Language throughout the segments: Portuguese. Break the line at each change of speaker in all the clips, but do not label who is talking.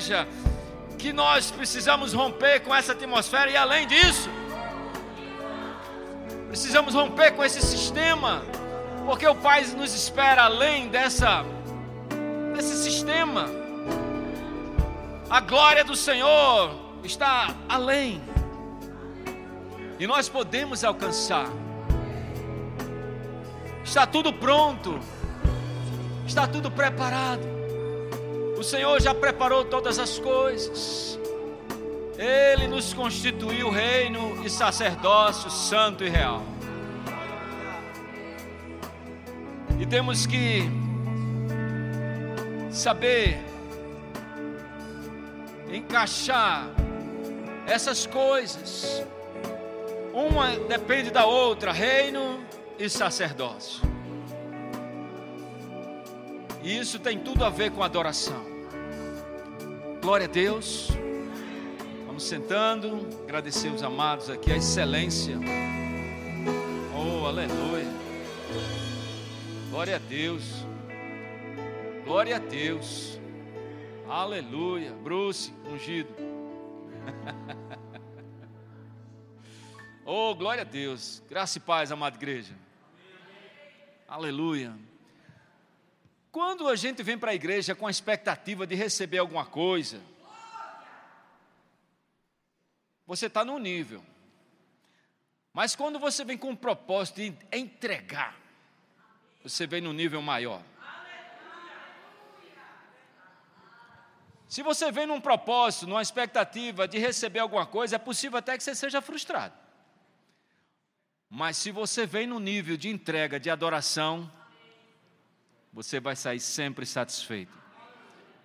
igreja que nós precisamos romper com essa atmosfera e além disso, precisamos romper com esse sistema, porque o Pai nos espera além dessa desse sistema. A glória do Senhor está além. E nós podemos alcançar. Está tudo pronto. Está tudo preparado. O Senhor já preparou todas as coisas. Ele nos constituiu reino e sacerdócio santo e real. E temos que saber encaixar essas coisas. Uma depende da outra, reino e sacerdócio. E isso tem tudo a ver com adoração. Glória a Deus. Vamos sentando, agradecer os amados aqui, a excelência. Oh, aleluia. Glória a Deus. Glória a Deus. Aleluia. Bruce, ungido. oh, glória a Deus. Graça e paz, amada igreja. Aleluia. Quando a gente vem para a igreja com a expectativa de receber alguma coisa, você está num nível. Mas quando você vem com o propósito de entregar, você vem num nível maior. Se você vem num propósito, numa expectativa de receber alguma coisa, é possível até que você seja frustrado. Mas se você vem no nível de entrega, de adoração, você vai sair sempre satisfeito,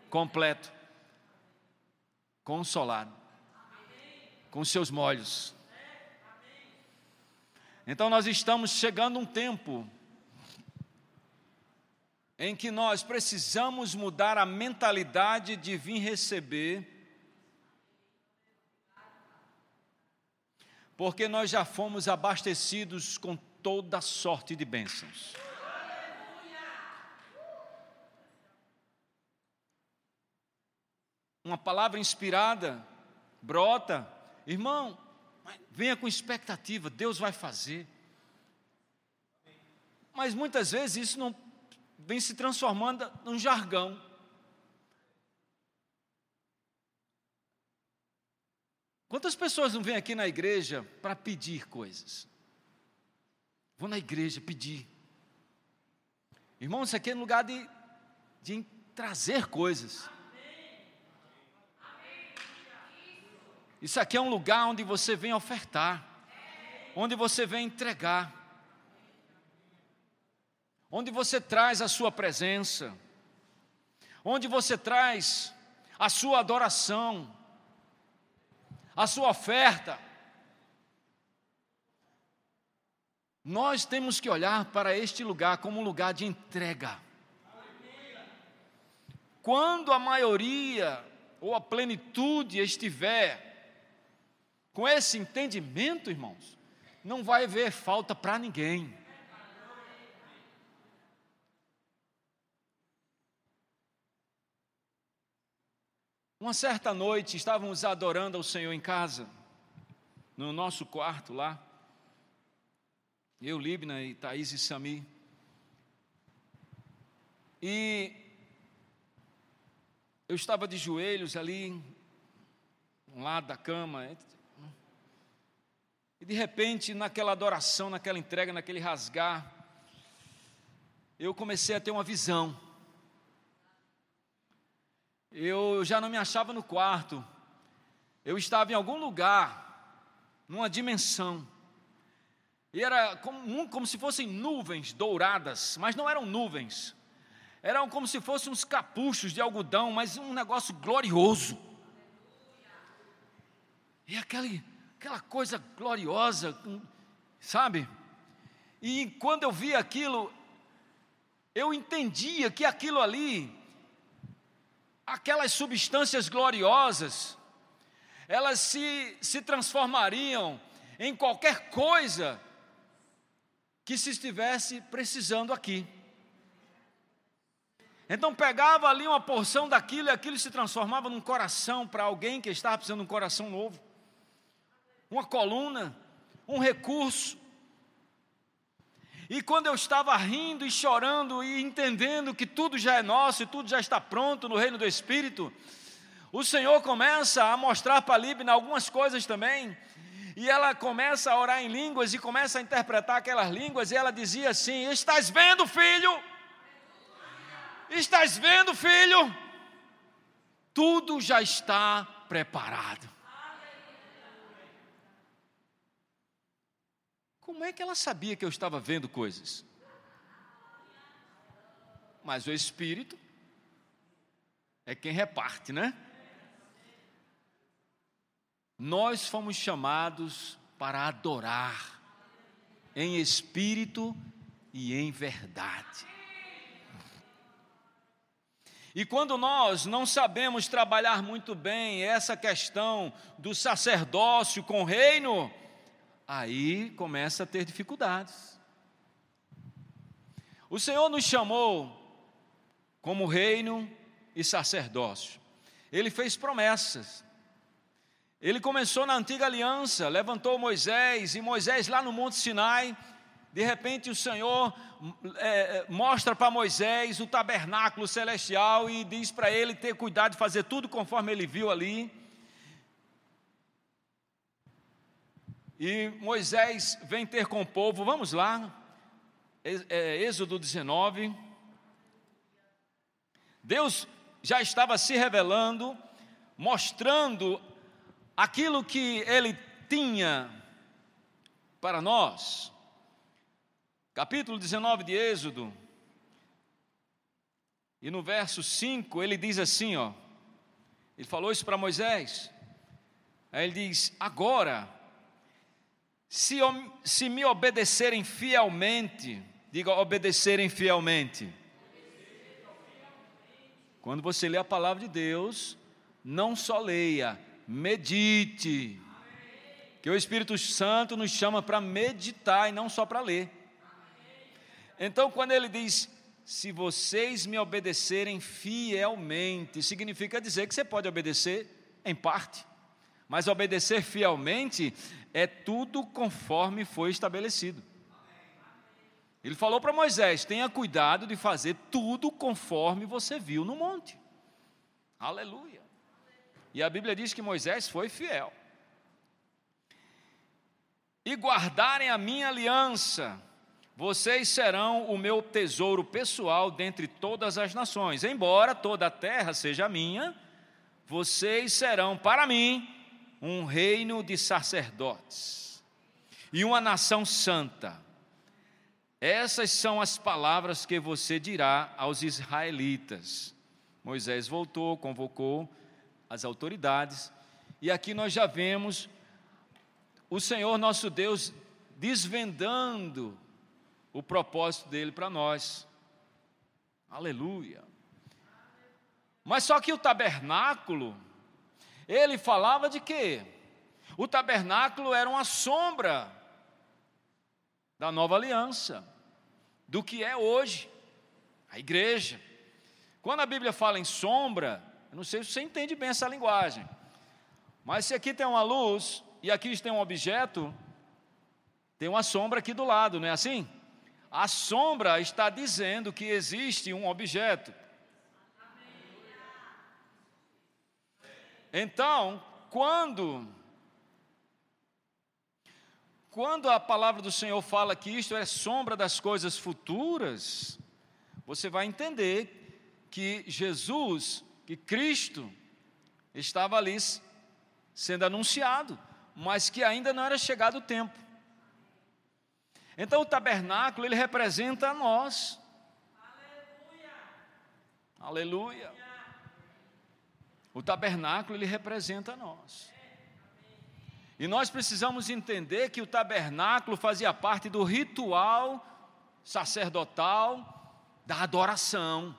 completo, consolado, com seus molhos. Então nós estamos chegando um tempo em que nós precisamos mudar a mentalidade de vir receber, porque nós já fomos abastecidos com toda sorte de bênçãos. Uma palavra inspirada brota, irmão, venha com expectativa, Deus vai fazer. Mas muitas vezes isso não vem se transformando num jargão. Quantas pessoas não vêm aqui na igreja para pedir coisas? Vou na igreja pedir. Irmão, isso aqui é lugar de, de trazer coisas. Isso aqui é um lugar onde você vem ofertar, onde você vem entregar, onde você traz a sua presença, onde você traz a sua adoração, a sua oferta. Nós temos que olhar para este lugar como um lugar de entrega. Quando a maioria ou a plenitude estiver com esse entendimento, irmãos, não vai haver falta para ninguém. Uma certa noite estávamos adorando ao Senhor em casa, no nosso quarto lá. Eu, Libna e Thaís e Sami. E eu estava de joelhos ali, um lado da cama, e de repente, naquela adoração, naquela entrega, naquele rasgar, eu comecei a ter uma visão. Eu já não me achava no quarto, eu estava em algum lugar, numa dimensão. E era como, como se fossem nuvens douradas, mas não eram nuvens, eram como se fossem uns capuchos de algodão, mas um negócio glorioso. E aquele, aquela coisa gloriosa, sabe? E quando eu vi aquilo, eu entendia que aquilo ali, aquelas substâncias gloriosas, elas se, se transformariam em qualquer coisa que se estivesse precisando aqui. Então pegava ali uma porção daquilo e aquilo se transformava num coração para alguém que estava precisando de um coração novo. Uma coluna, um recurso. E quando eu estava rindo e chorando e entendendo que tudo já é nosso e tudo já está pronto no reino do Espírito, o Senhor começa a mostrar para a Líbina algumas coisas também. E ela começa a orar em línguas e começa a interpretar aquelas línguas. E ela dizia assim: Estás vendo, filho? Estás vendo, filho? Tudo já está preparado. Como é que ela sabia que eu estava vendo coisas? Mas o Espírito é quem reparte, né? Nós fomos chamados para adorar em espírito e em verdade. E quando nós não sabemos trabalhar muito bem essa questão do sacerdócio com o reino, aí começa a ter dificuldades. O Senhor nos chamou como reino e sacerdócio. Ele fez promessas. Ele começou na antiga aliança, levantou Moisés, e Moisés lá no Monte Sinai, de repente o Senhor é, é mostra para Moisés o tabernáculo celestial e diz para ele ter cuidado de fazer tudo conforme ele viu ali. E Moisés vem ter com o povo, vamos lá, é, Êxodo 19. Deus já estava se revelando, mostrando aquilo que ele tinha para nós. Capítulo 19 de Êxodo, e no verso 5 ele diz assim: ó, ele falou isso para Moisés, aí ele diz: Agora, se, se me obedecerem fielmente, diga obedecerem fielmente. Quando você lê a palavra de Deus, não só leia, medite. Que o Espírito Santo nos chama para meditar e não só para ler. Então, quando ele diz, se vocês me obedecerem fielmente, significa dizer que você pode obedecer em parte, mas obedecer fielmente é tudo conforme foi estabelecido. Ele falou para Moisés: tenha cuidado de fazer tudo conforme você viu no monte. Aleluia. E a Bíblia diz que Moisés foi fiel. E guardarem a minha aliança, vocês serão o meu tesouro pessoal dentre todas as nações. Embora toda a terra seja minha, vocês serão para mim um reino de sacerdotes e uma nação santa. Essas são as palavras que você dirá aos israelitas. Moisés voltou, convocou as autoridades, e aqui nós já vemos o Senhor nosso Deus desvendando o propósito dele para nós. Aleluia. Mas só que o tabernáculo ele falava de quê? O tabernáculo era uma sombra da nova aliança, do que é hoje, a igreja. Quando a Bíblia fala em sombra, eu não sei se você entende bem essa linguagem, mas se aqui tem uma luz e aqui tem um objeto, tem uma sombra aqui do lado, não é assim? A sombra está dizendo que existe um objeto. Então, quando quando a palavra do Senhor fala que isto é sombra das coisas futuras, você vai entender que Jesus, que Cristo, estava ali sendo anunciado, mas que ainda não era chegado o tempo. Então o tabernáculo ele representa a nós. Aleluia. Aleluia. O tabernáculo ele representa nós. E nós precisamos entender que o tabernáculo fazia parte do ritual sacerdotal da adoração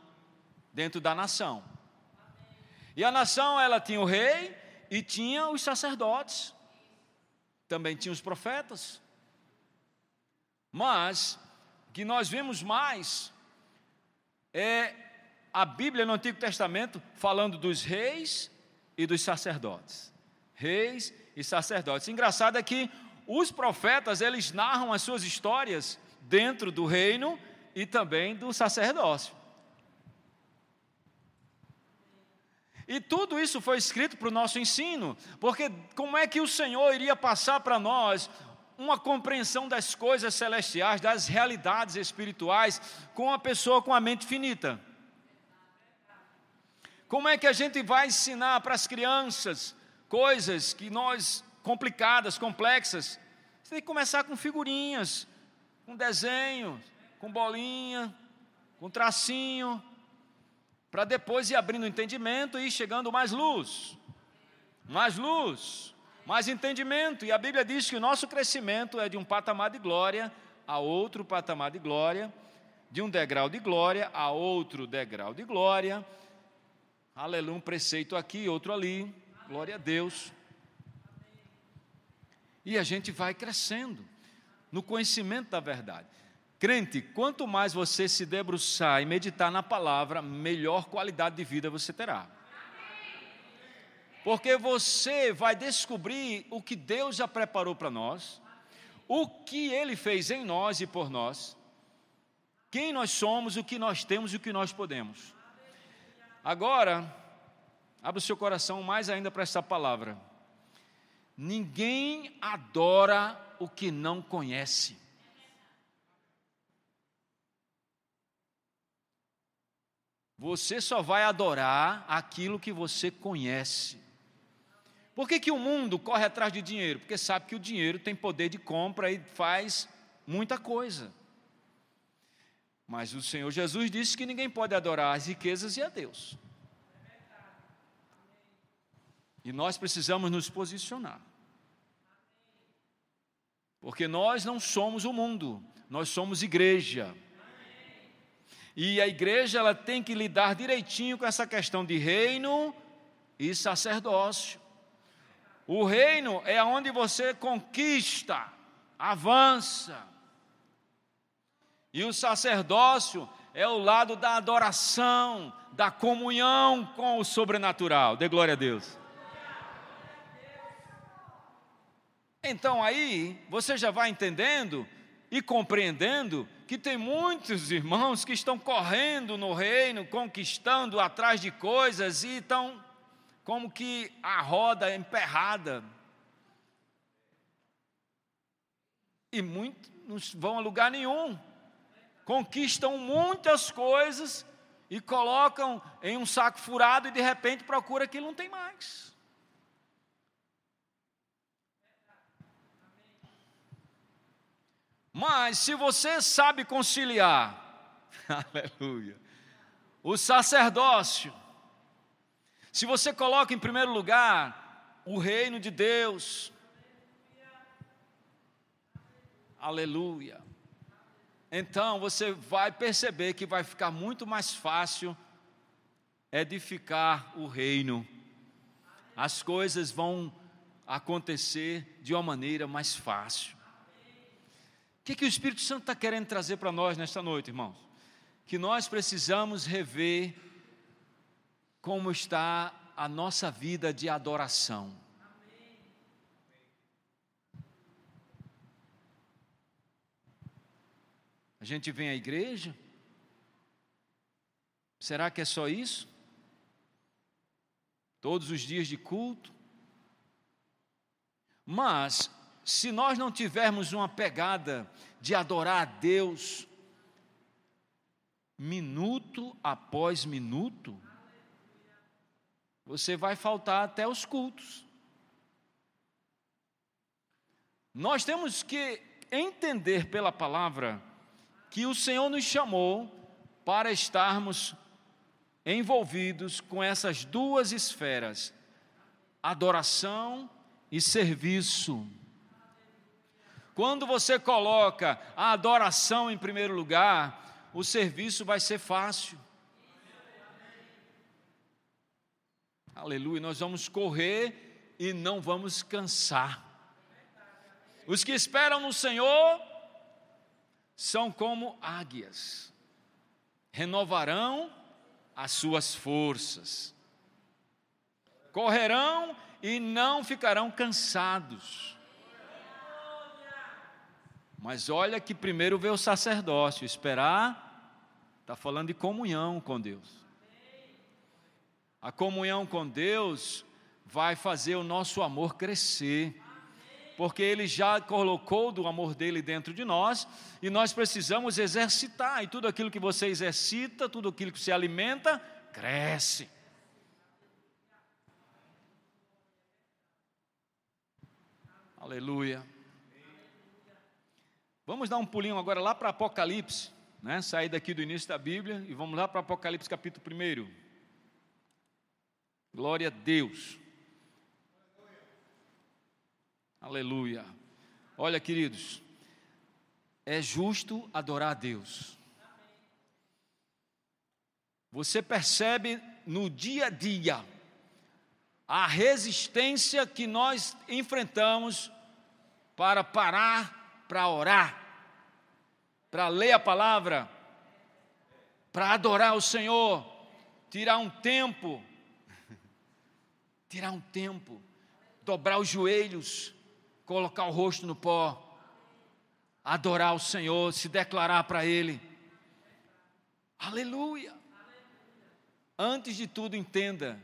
dentro da nação. E a nação ela tinha o rei e tinha os sacerdotes. Também tinha os profetas. Mas o que nós vemos mais é a Bíblia no Antigo Testamento falando dos reis e dos sacerdotes. Reis e sacerdotes. Engraçado é que os profetas, eles narram as suas histórias dentro do reino e também do sacerdócio. E tudo isso foi escrito para o nosso ensino, porque como é que o Senhor iria passar para nós uma compreensão das coisas celestiais, das realidades espirituais, com uma pessoa com a mente finita? Como é que a gente vai ensinar para as crianças coisas que nós complicadas, complexas? Você tem que começar com figurinhas, com desenho, com bolinha, com tracinho, para depois ir abrindo entendimento e ir chegando mais luz, mais luz, mais entendimento. E a Bíblia diz que o nosso crescimento é de um patamar de glória a outro patamar de glória, de um degrau de glória a outro degrau de glória. Aleluia, um preceito aqui, outro ali. Glória a Deus. E a gente vai crescendo no conhecimento da verdade. Crente, quanto mais você se debruçar e meditar na palavra, melhor qualidade de vida você terá. Porque você vai descobrir o que Deus já preparou para nós, o que Ele fez em nós e por nós, quem nós somos, o que nós temos e o que nós podemos. Agora, abra o seu coração mais ainda para essa palavra. Ninguém adora o que não conhece. Você só vai adorar aquilo que você conhece. Por que, que o mundo corre atrás de dinheiro? Porque sabe que o dinheiro tem poder de compra e faz muita coisa. Mas o Senhor Jesus disse que ninguém pode adorar as riquezas e a Deus. E nós precisamos nos posicionar. Porque nós não somos o mundo, nós somos igreja. E a igreja ela tem que lidar direitinho com essa questão de reino e sacerdócio. O reino é onde você conquista, avança. E o sacerdócio é o lado da adoração, da comunhão com o sobrenatural. Dê glória a Deus. Então aí você já vai entendendo e compreendendo que tem muitos irmãos que estão correndo no reino, conquistando atrás de coisas e estão como que a roda emperrada. E muitos não vão a lugar nenhum. Conquistam muitas coisas e colocam em um saco furado e de repente procura que não tem mais. Mas se você sabe conciliar, aleluia, o sacerdócio, se você coloca em primeiro lugar o reino de Deus, aleluia, então você vai perceber que vai ficar muito mais fácil edificar o reino, as coisas vão acontecer de uma maneira mais fácil que, que o Espírito Santo está querendo trazer para nós nesta noite, irmãos? Que nós precisamos rever como está a nossa vida de adoração. A gente vem à igreja? Será que é só isso? Todos os dias de culto? Mas se nós não tivermos uma pegada de adorar a Deus, minuto após minuto, você vai faltar até os cultos. Nós temos que entender pela palavra que o Senhor nos chamou para estarmos envolvidos com essas duas esferas, adoração e serviço. Quando você coloca a adoração em primeiro lugar, o serviço vai ser fácil. Aleluia, nós vamos correr e não vamos cansar. Os que esperam no Senhor são como águias, renovarão as suas forças. Correrão e não ficarão cansados. Mas olha que primeiro vê o sacerdócio, esperar, está falando de comunhão com Deus. A comunhão com Deus vai fazer o nosso amor crescer porque Ele já colocou do amor dele dentro de nós e nós precisamos exercitar. E tudo aquilo que você exercita, tudo aquilo que se alimenta, cresce. Aleluia. Vamos dar um pulinho agora lá para Apocalipse, né? Sair daqui do início da Bíblia e vamos lá para Apocalipse capítulo 1. Glória a Deus. Aleluia. Olha, queridos, é justo adorar a Deus. Você percebe no dia a dia a resistência que nós enfrentamos para parar, para orar, para ler a palavra, para adorar o Senhor, tirar um tempo, tirar um tempo, dobrar os joelhos, colocar o rosto no pó, adorar o Senhor, se declarar para Ele. Aleluia. Antes de tudo, entenda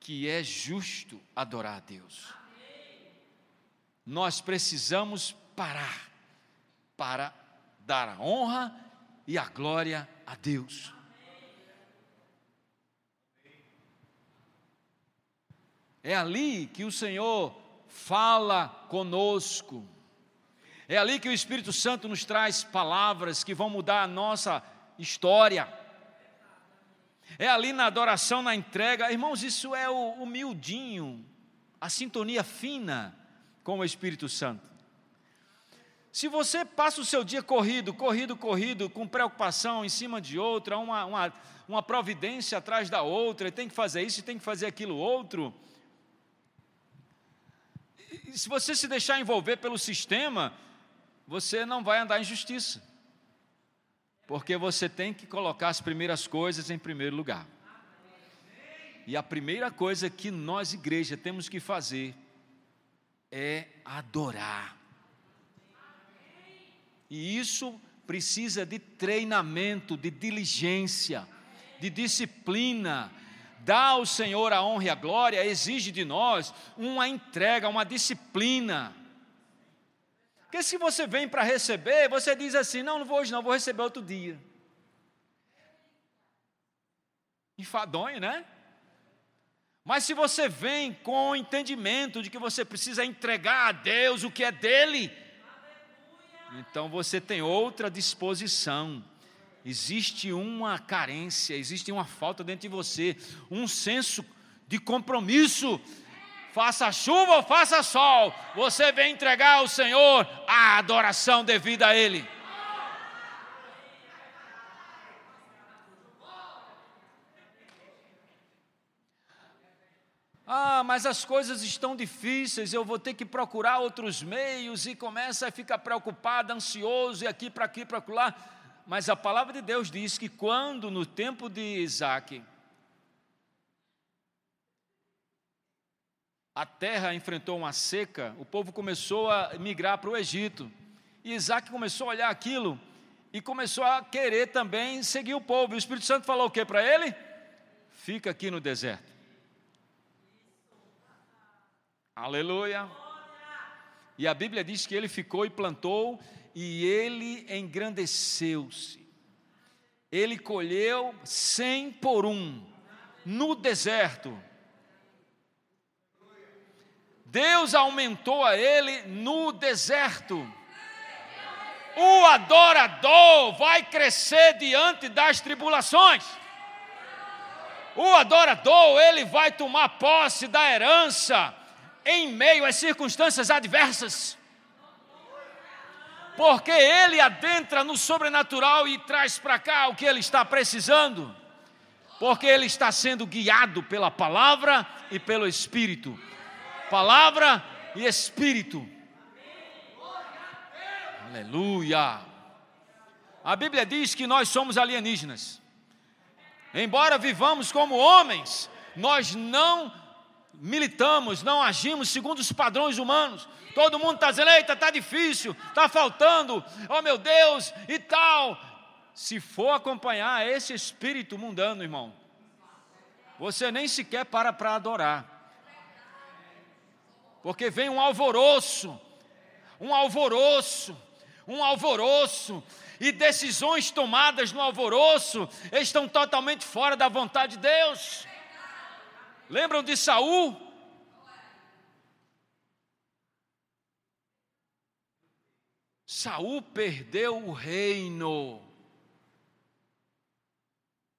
que é justo adorar a Deus. Nós precisamos parar para dar a honra e a glória a Deus. É ali que o Senhor fala conosco. É ali que o Espírito Santo nos traz palavras que vão mudar a nossa história. É ali na adoração, na entrega. Irmãos, isso é o humildinho, a sintonia fina com o Espírito Santo. Se você passa o seu dia corrido, corrido, corrido, com preocupação em cima de outra, uma, uma, uma providência atrás da outra, tem que fazer isso, tem que fazer aquilo outro, se você se deixar envolver pelo sistema, você não vai andar em justiça. Porque você tem que colocar as primeiras coisas em primeiro lugar. E a primeira coisa que nós, igreja, temos que fazer é adorar. E isso precisa de treinamento, de diligência, de disciplina, Dar ao Senhor a honra e a glória exige de nós uma entrega, uma disciplina. Porque se você vem para receber, você diz assim: não, não vou hoje, não, vou receber outro dia. Enfadonho, né? Mas se você vem com o entendimento de que você precisa entregar a Deus o que é dele, então você tem outra disposição existe uma carência, existe uma falta dentro de você, um senso de compromisso. Faça chuva ou faça sol, você vem entregar ao Senhor a adoração devida a Ele. Ah, mas as coisas estão difíceis, eu vou ter que procurar outros meios e começa a ficar preocupado, ansioso, e aqui para aqui para lá. Mas a palavra de Deus diz que quando no tempo de Isaac, a terra enfrentou uma seca, o povo começou a migrar para o Egito. E Isaac começou a olhar aquilo e começou a querer também seguir o povo. E o Espírito Santo falou o que para ele? Fica aqui no deserto. Aleluia. E a Bíblia diz que ele ficou e plantou e ele engrandeceu-se. Ele colheu cem por um no deserto. Deus aumentou a ele no deserto. O adorador vai crescer diante das tribulações. O adorador, ele vai tomar posse da herança em meio às circunstâncias adversas porque ele adentra no sobrenatural e traz para cá o que ele está precisando, porque ele está sendo guiado pela palavra e pelo Espírito. Palavra e Espírito. Aleluia. A Bíblia diz que nós somos alienígenas. Embora vivamos como homens, nós não militamos, não agimos segundo os padrões humanos. Todo mundo está dizendo: eita, está difícil, está faltando, oh meu Deus, e tal. Se for acompanhar esse espírito mundano, irmão, você nem sequer para para adorar. Porque vem um alvoroço, um alvoroço, um alvoroço, e decisões tomadas no alvoroço estão totalmente fora da vontade de Deus. Lembram de Saul? Saul perdeu o reino.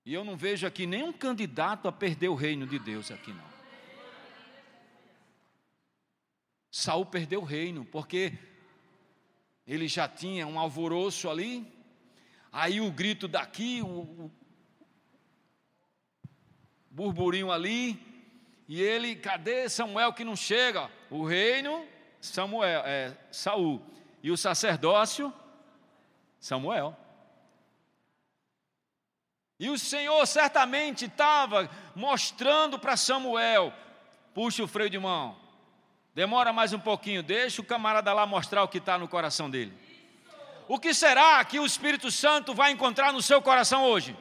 E eu não vejo aqui nenhum candidato a perder o reino de Deus aqui não. Saul perdeu o reino porque ele já tinha um alvoroço ali. Aí o grito daqui, o, o burburinho ali, e ele, cadê Samuel que não chega? O reino, Samuel, é Saul, e o sacerdócio, Samuel. E o Senhor certamente estava mostrando para Samuel: puxa o freio de mão, demora mais um pouquinho, deixa o camarada lá mostrar o que está no coração dele. O que será que o Espírito Santo vai encontrar no seu coração hoje?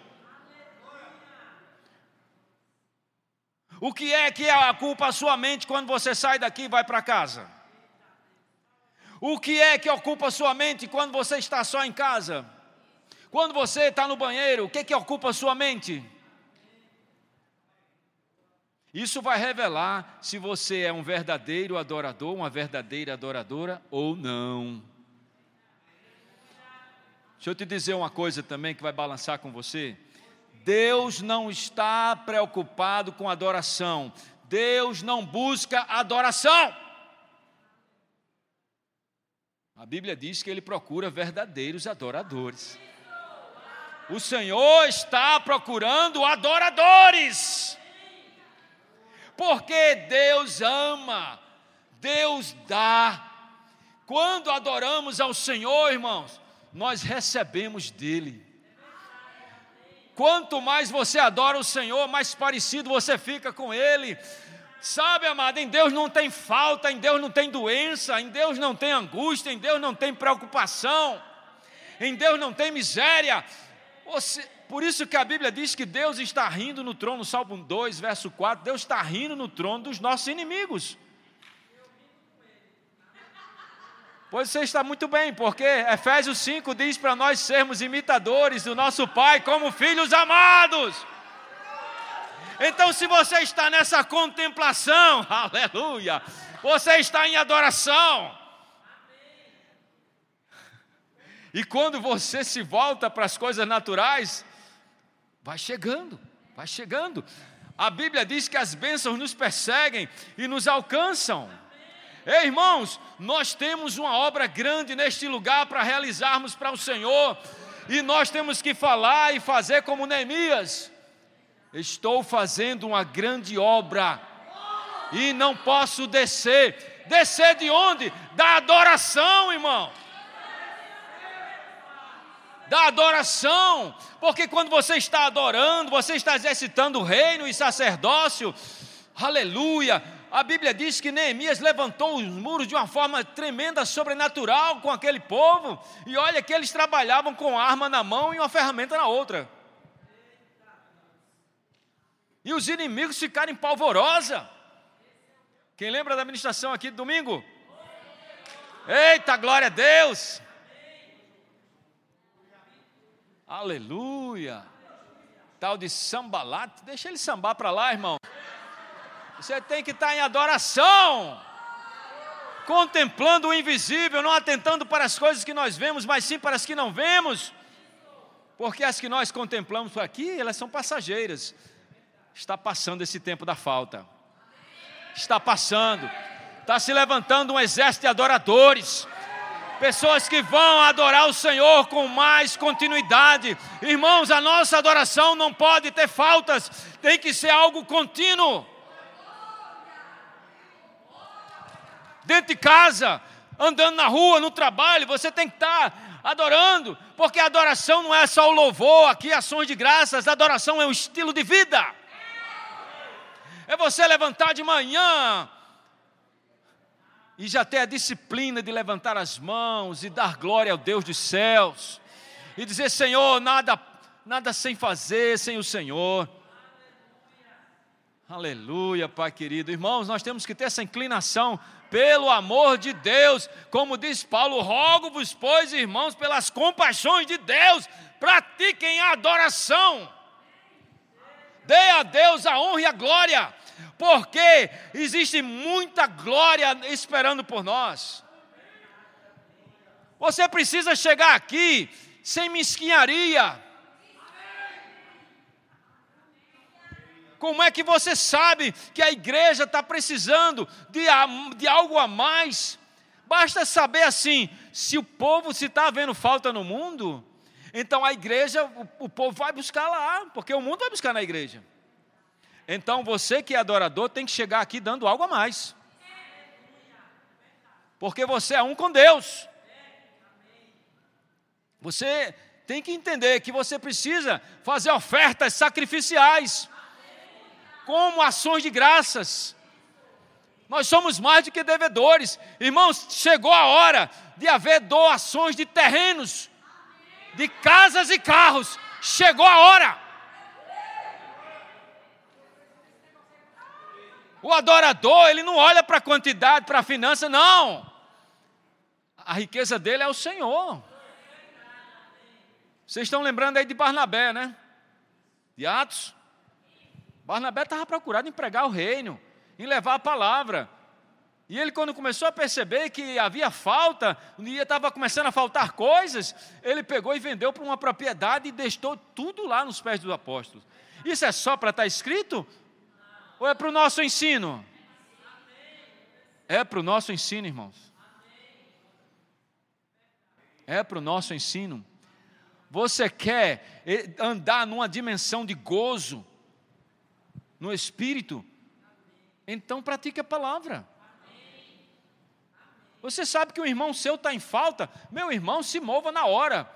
O que é que é ocupa a sua mente quando você sai daqui e vai para casa? O que é que ocupa a sua mente quando você está só em casa? Quando você está no banheiro, o que, que ocupa a sua mente? Isso vai revelar se você é um verdadeiro adorador, uma verdadeira adoradora ou não. Deixa eu te dizer uma coisa também que vai balançar com você. Deus não está preocupado com adoração. Deus não busca adoração. A Bíblia diz que ele procura verdadeiros adoradores. O Senhor está procurando adoradores. Porque Deus ama, Deus dá. Quando adoramos ao Senhor, irmãos, nós recebemos dele. Quanto mais você adora o Senhor, mais parecido você fica com Ele. Sabe, amado, em Deus não tem falta, em Deus não tem doença, em Deus não tem angústia, em Deus não tem preocupação, em Deus não tem miséria, você, por isso que a Bíblia diz que Deus está rindo no trono, Salmo 2, verso 4, Deus está rindo no trono dos nossos inimigos. Pois você está muito bem, porque Efésios 5 diz para nós sermos imitadores do nosso Pai como filhos amados. Então, se você está nessa contemplação, aleluia, você está em adoração. E quando você se volta para as coisas naturais, vai chegando, vai chegando. A Bíblia diz que as bênçãos nos perseguem e nos alcançam. Ei, irmãos, nós temos uma obra grande neste lugar para realizarmos para o Senhor, e nós temos que falar e fazer como Neemias. Estou fazendo uma grande obra e não posso descer. Descer de onde? Da adoração, irmão da adoração, porque quando você está adorando, você está exercitando o reino e sacerdócio, aleluia. A Bíblia diz que Neemias levantou os muros de uma forma tremenda, sobrenatural com aquele povo, e olha que eles trabalhavam com arma na mão e uma ferramenta na outra. E os inimigos ficaram em polvorosa. Quem lembra da administração aqui de domingo? Eita, glória a Deus! Aleluia. Tal de sambalate, deixa ele sambar para lá, irmão. Você tem que estar em adoração, contemplando o invisível, não atentando para as coisas que nós vemos, mas sim para as que não vemos. Porque as que nós contemplamos aqui, elas são passageiras. Está passando esse tempo da falta. Está passando. Está se levantando um exército de adoradores pessoas que vão adorar o Senhor com mais continuidade. Irmãos, a nossa adoração não pode ter faltas, tem que ser algo contínuo. Dentro de casa, andando na rua, no trabalho, você tem que estar adorando, porque a adoração não é só o louvor, aqui ações de graças, a adoração é um estilo de vida. É você levantar de manhã e já ter a disciplina de levantar as mãos e dar glória ao Deus dos céus e dizer: Senhor, nada, nada sem fazer sem o Senhor. Aleluia, Pai querido. Irmãos, nós temos que ter essa inclinação pelo amor de Deus. Como diz Paulo, rogo-vos, pois, irmãos, pelas compaixões de Deus, pratiquem a adoração. Dê a Deus a honra e a glória, porque existe muita glória esperando por nós. Você precisa chegar aqui sem mesquinharia. Como é que você sabe que a igreja está precisando de, de algo a mais? Basta saber assim: se o povo se está havendo falta no mundo, então a igreja, o, o povo vai buscar lá, porque o mundo vai buscar na igreja. Então você que é adorador tem que chegar aqui dando algo a mais. Porque você é um com Deus. Você tem que entender que você precisa fazer ofertas sacrificiais como ações de graças. Nós somos mais do que devedores. Irmãos, chegou a hora de haver doações de terrenos, de casas e carros. Chegou a hora. O adorador, ele não olha para a quantidade, para a finança, não. A riqueza dele é o Senhor. Vocês estão lembrando aí de Barnabé, né? De Atos. Barnabé estava procurado em pregar o reino, em levar a palavra. E ele, quando começou a perceber que havia falta, dia estava começando a faltar coisas, ele pegou e vendeu para uma propriedade e deixou tudo lá nos pés dos apóstolos. Isso é só para estar tá escrito? Ou é para o nosso ensino? É para o nosso ensino, irmãos. É para o nosso ensino. Você quer andar numa dimensão de gozo, no espírito, então pratique a palavra. Você sabe que o irmão seu está em falta, meu irmão, se mova na hora.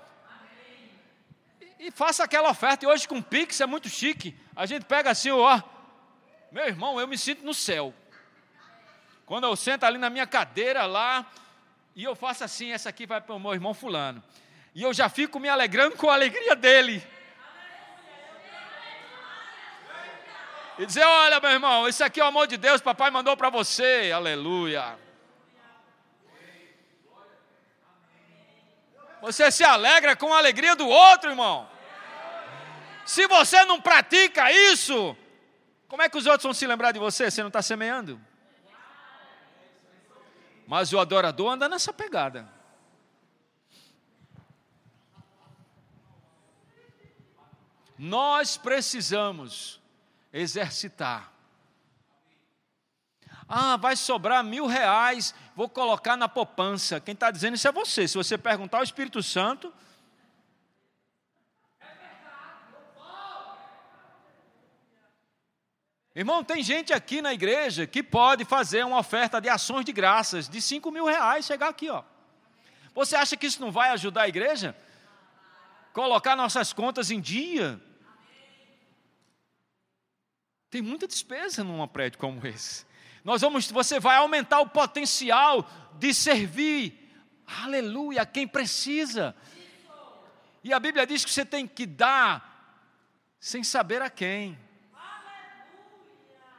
E, faça aquela oferta. E hoje com Pix é muito chique. A gente pega assim, ó, meu irmão, eu me sinto no céu. Quando eu sento ali na minha cadeira lá, e eu faço assim, essa aqui vai para o meu irmão fulano. E eu já fico me alegrando com a alegria dele. E dizer: Olha, meu irmão, isso aqui é o amor de Deus, papai mandou para você, aleluia. Você se alegra com a alegria do outro, irmão. Se você não pratica isso, como é que os outros vão se lembrar de você? Você não está semeando? Mas o adorador anda nessa pegada. Nós precisamos exercitar. Ah, vai sobrar mil reais, vou colocar na poupança. Quem está dizendo isso é você. Se você perguntar ao Espírito Santo. Irmão, tem gente aqui na igreja que pode fazer uma oferta de ações de graças de cinco mil reais, chegar aqui, ó. Você acha que isso não vai ajudar a igreja? Colocar nossas contas em dia? Tem muita despesa num prédio como esse. Nós vamos, você vai aumentar o potencial de servir, aleluia, quem precisa. E a Bíblia diz que você tem que dar sem saber a quem.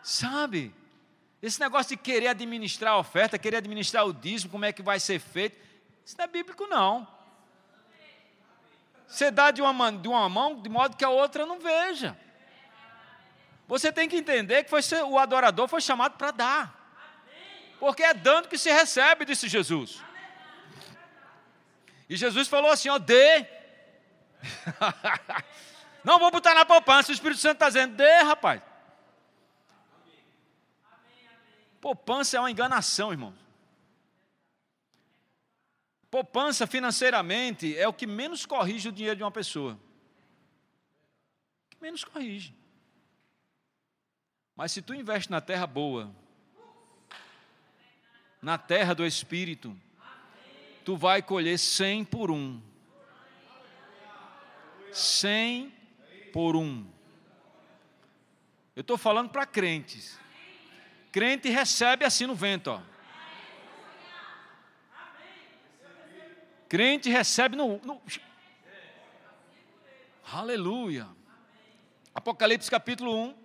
Sabe? Esse negócio de querer administrar a oferta, querer administrar o dízimo, como é que vai ser feito, isso não é bíblico, não. Você dá de uma, de uma mão de modo que a outra não veja. Você tem que entender que foi o adorador foi chamado para dar. Porque é dando que se recebe, disse Jesus. E Jesus falou assim: ó, dê. Não vou botar na poupança, o Espírito Santo está dizendo, dê, rapaz. Poupança é uma enganação, irmão. Poupança financeiramente é o que menos corrige o dinheiro de uma pessoa. Menos corrige. Mas se tu investe na terra boa, na terra do Espírito, tu vai colher cem por um. Cem por um. Eu estou falando para crentes. Crente recebe assim no vento, ó. Crente recebe no, no... Aleluia. Apocalipse capítulo 1.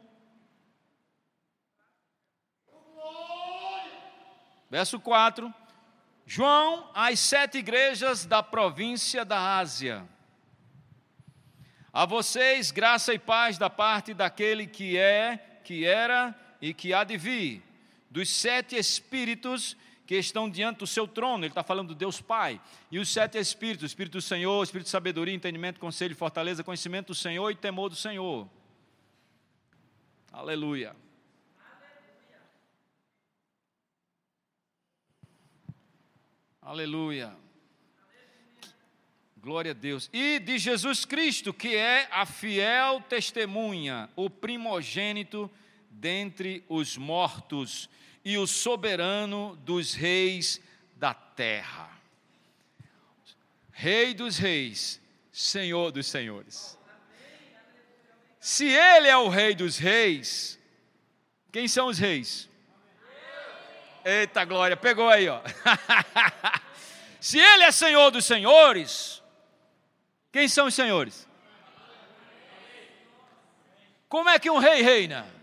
Verso 4. João às sete igrejas da província da Ásia. A vocês, graça e paz da parte daquele que é, que era e que há de vir, dos sete espíritos que estão diante do seu trono, ele está falando do Deus Pai, e os sete espíritos, Espírito do Senhor, Espírito de sabedoria, entendimento, conselho, fortaleza, conhecimento do Senhor e temor do Senhor. Aleluia. Aleluia. Glória a Deus. E de Jesus Cristo, que é a fiel testemunha, o primogênito dentre os mortos e o soberano dos reis da terra. Rei dos reis, Senhor dos senhores. Se ele é o rei dos reis, quem são os reis? Eita glória, pegou aí, ó. Se ele é Senhor dos senhores, quem são os senhores? Como é que um rei reina?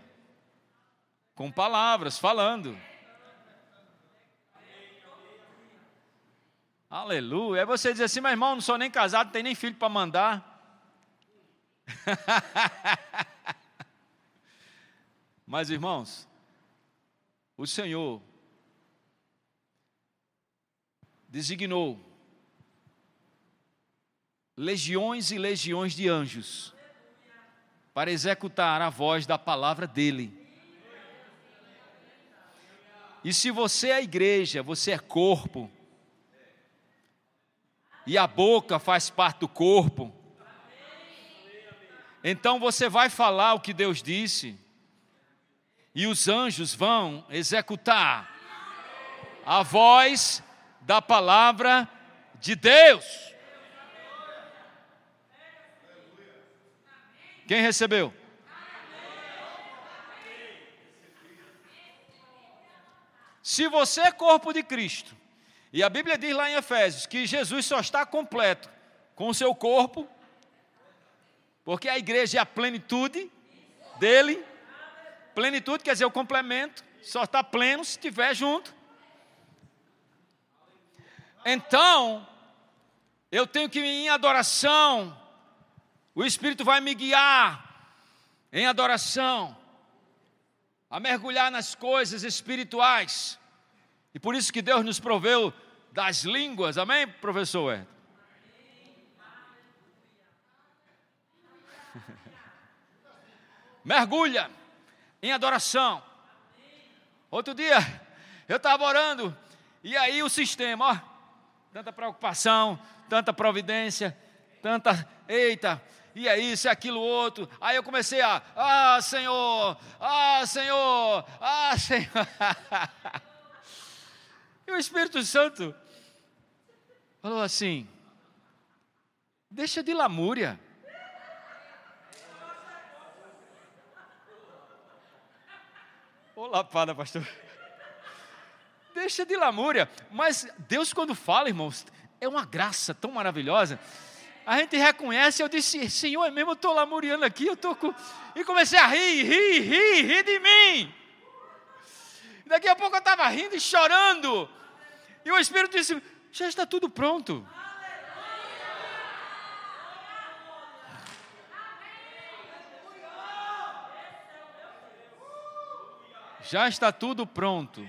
com palavras, falando. Aleluia. Aí você diz assim, meu irmão, não sou nem casado, não tem nem filho para mandar. Mas, irmãos, o Senhor designou legiões e legiões de anjos para executar a voz da palavra dele. E se você é igreja, você é corpo, e a boca faz parte do corpo, então você vai falar o que Deus disse, e os anjos vão executar a voz da palavra de Deus. Quem recebeu? Se você é corpo de Cristo, e a Bíblia diz lá em Efésios que Jesus só está completo com o seu corpo, porque a igreja é a plenitude dele. Plenitude quer dizer o complemento, só está pleno se estiver junto. Então, eu tenho que ir em adoração, o Espírito vai me guiar em adoração a mergulhar nas coisas espirituais. E por isso que Deus nos proveu das línguas, amém, professor? Mergulha em adoração. Outro dia, eu estava orando, e aí o sistema, ó, tanta preocupação, tanta providência, tanta, eita, e é isso, é aquilo outro. Aí eu comecei a, ah, Senhor, ah, Senhor, ah, Senhor. e o Espírito Santo falou assim: deixa de lamúria. Ô lapada, pastor. Deixa de lamúria. Mas Deus, quando fala, irmãos, é uma graça tão maravilhosa a gente reconhece, eu disse, Senhor, é mesmo, eu estou lamuriando aqui, eu estou com... E comecei a rir, rir, rir, rir de mim. Daqui a pouco eu estava rindo e chorando. E o Espírito disse, já está tudo pronto. Já está tudo pronto.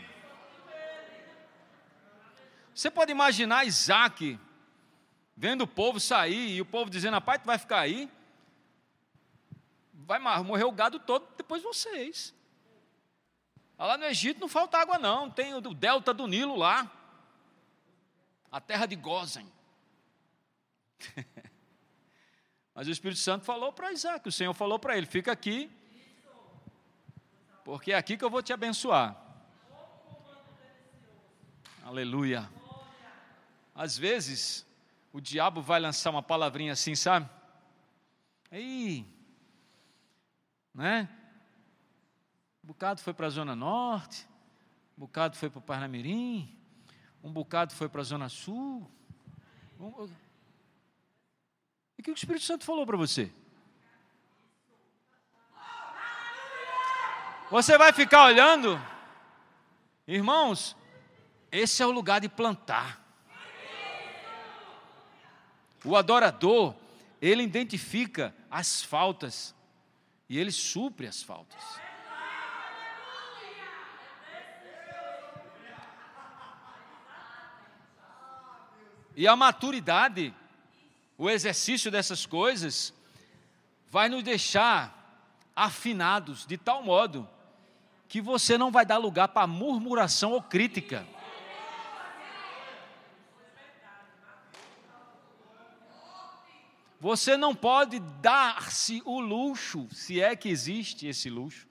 Você pode imaginar Isaac vendo o povo sair e o povo dizendo: Rapaz, tu vai ficar aí? Vai morrer o gado todo depois vocês. Lá no Egito não falta água, não. Tem o delta do Nilo lá. A terra de Gozen. Mas o Espírito Santo falou para Isaac, o Senhor falou para ele: fica aqui, porque é aqui que eu vou te abençoar. Aleluia. Às vezes, o diabo vai lançar uma palavrinha assim, sabe? Aí, né? Um bocado foi para a Zona Norte, um bocado foi para o Parnamirim, um bocado foi para a Zona Sul. Um... E o que o Espírito Santo falou para você? Você vai ficar olhando? Irmãos, esse é o lugar de plantar. O adorador, ele identifica as faltas e ele supre as faltas. E a maturidade, o exercício dessas coisas, vai nos deixar afinados de tal modo que você não vai dar lugar para murmuração ou crítica. Você não pode dar-se o luxo, se é que existe esse luxo,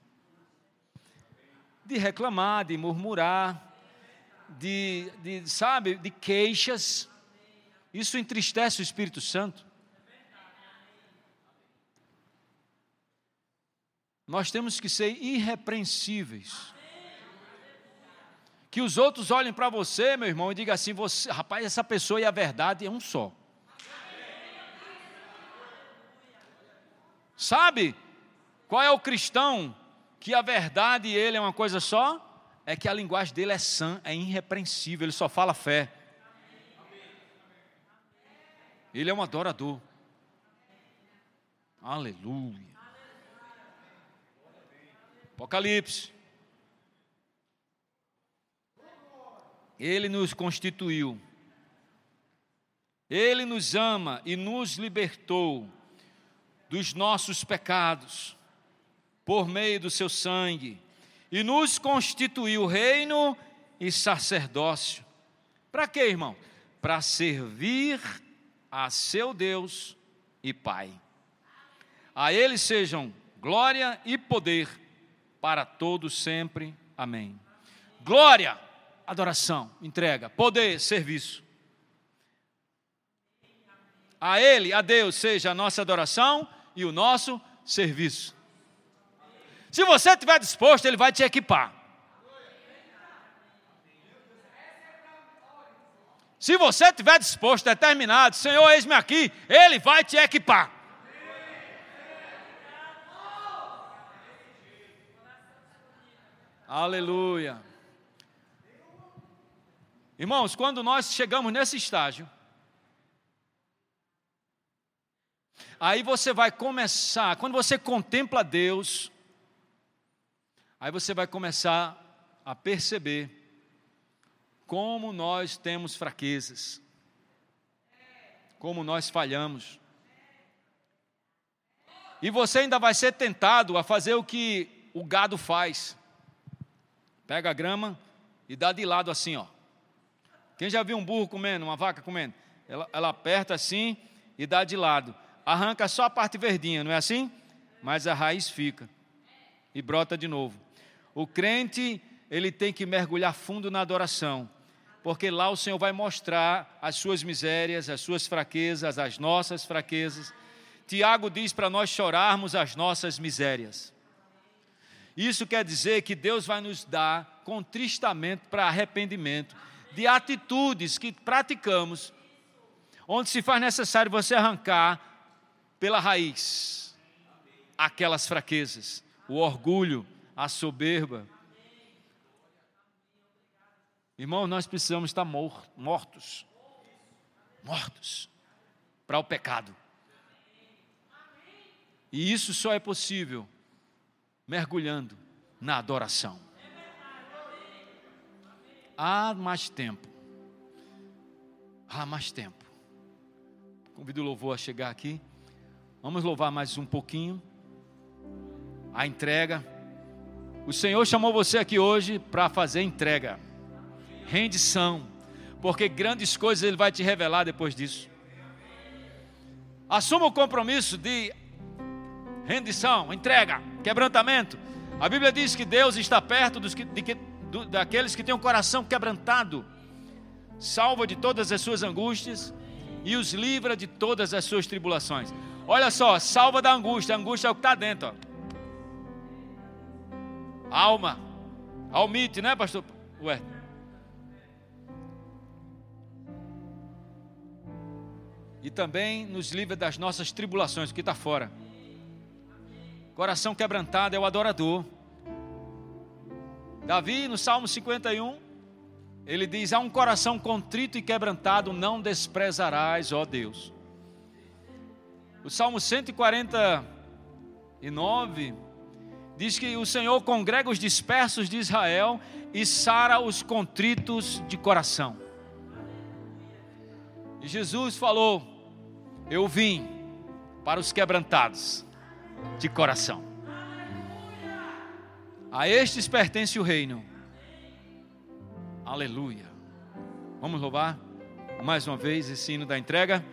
de reclamar, de murmurar, de, de sabe, de queixas. Isso entristece o Espírito Santo. Nós temos que ser irrepreensíveis. Que os outros olhem para você, meu irmão, e digam assim: você, rapaz, essa pessoa e a verdade é um só. Sabe qual é o cristão que a verdade e ele é uma coisa só? É que a linguagem dele é sã, é irrepreensível, ele só fala fé. Ele é um adorador. Aleluia. Apocalipse. Ele nos constituiu. Ele nos ama e nos libertou dos nossos pecados por meio do seu sangue e nos constituiu reino e sacerdócio. Para quê, irmão? Para servir a seu Deus e Pai. A Ele sejam glória e poder para todos sempre. Amém. Glória, adoração, entrega, poder, serviço. A Ele, a Deus, seja a nossa adoração e o nosso serviço. Se você estiver disposto, Ele vai te equipar. Se você estiver disposto, determinado, Senhor, eis-me aqui, Ele vai te equipar. Aleluia. Irmãos, quando nós chegamos nesse estágio, aí você vai começar, quando você contempla Deus, aí você vai começar a perceber como nós temos fraquezas, como nós falhamos. E você ainda vai ser tentado a fazer o que o gado faz. Pega a grama e dá de lado assim, ó. Quem já viu um burro comendo, uma vaca comendo? Ela, ela aperta assim e dá de lado. Arranca só a parte verdinha, não é assim? Mas a raiz fica e brota de novo. O crente, ele tem que mergulhar fundo na adoração porque lá o Senhor vai mostrar as suas misérias, as suas fraquezas, as nossas fraquezas. Tiago diz para nós chorarmos as nossas misérias. Isso quer dizer que Deus vai nos dar contristamento para arrependimento de atitudes que praticamos, onde se faz necessário você arrancar pela raiz aquelas fraquezas, o orgulho, a soberba, Irmão, nós precisamos estar mortos. Mortos para o pecado. E isso só é possível mergulhando na adoração. Há mais tempo. Há mais tempo. Convido o louvor a chegar aqui. Vamos louvar mais um pouquinho. A entrega. O Senhor chamou você aqui hoje para fazer entrega rendição, porque grandes coisas Ele vai te revelar depois disso. Assuma o compromisso de rendição, entrega, quebrantamento. A Bíblia diz que Deus está perto dos que, de que, do, daqueles que têm o coração quebrantado. salva de todas as suas angústias e os livra de todas as suas tribulações. Olha só, salva da angústia, a angústia é o que está dentro. Ó. Alma, almite, né, pastor? Ué. E também nos livra das nossas tribulações, o que está fora. Coração quebrantado é o adorador. Davi, no Salmo 51, ele diz: Há um coração contrito e quebrantado, não desprezarás, ó Deus. O Salmo 149 diz que o Senhor congrega os dispersos de Israel e sara os contritos de coração. E Jesus falou: Eu vim para os quebrantados de coração. A estes pertence o reino. Aleluia. Vamos louvar mais uma vez esse hino da entrega.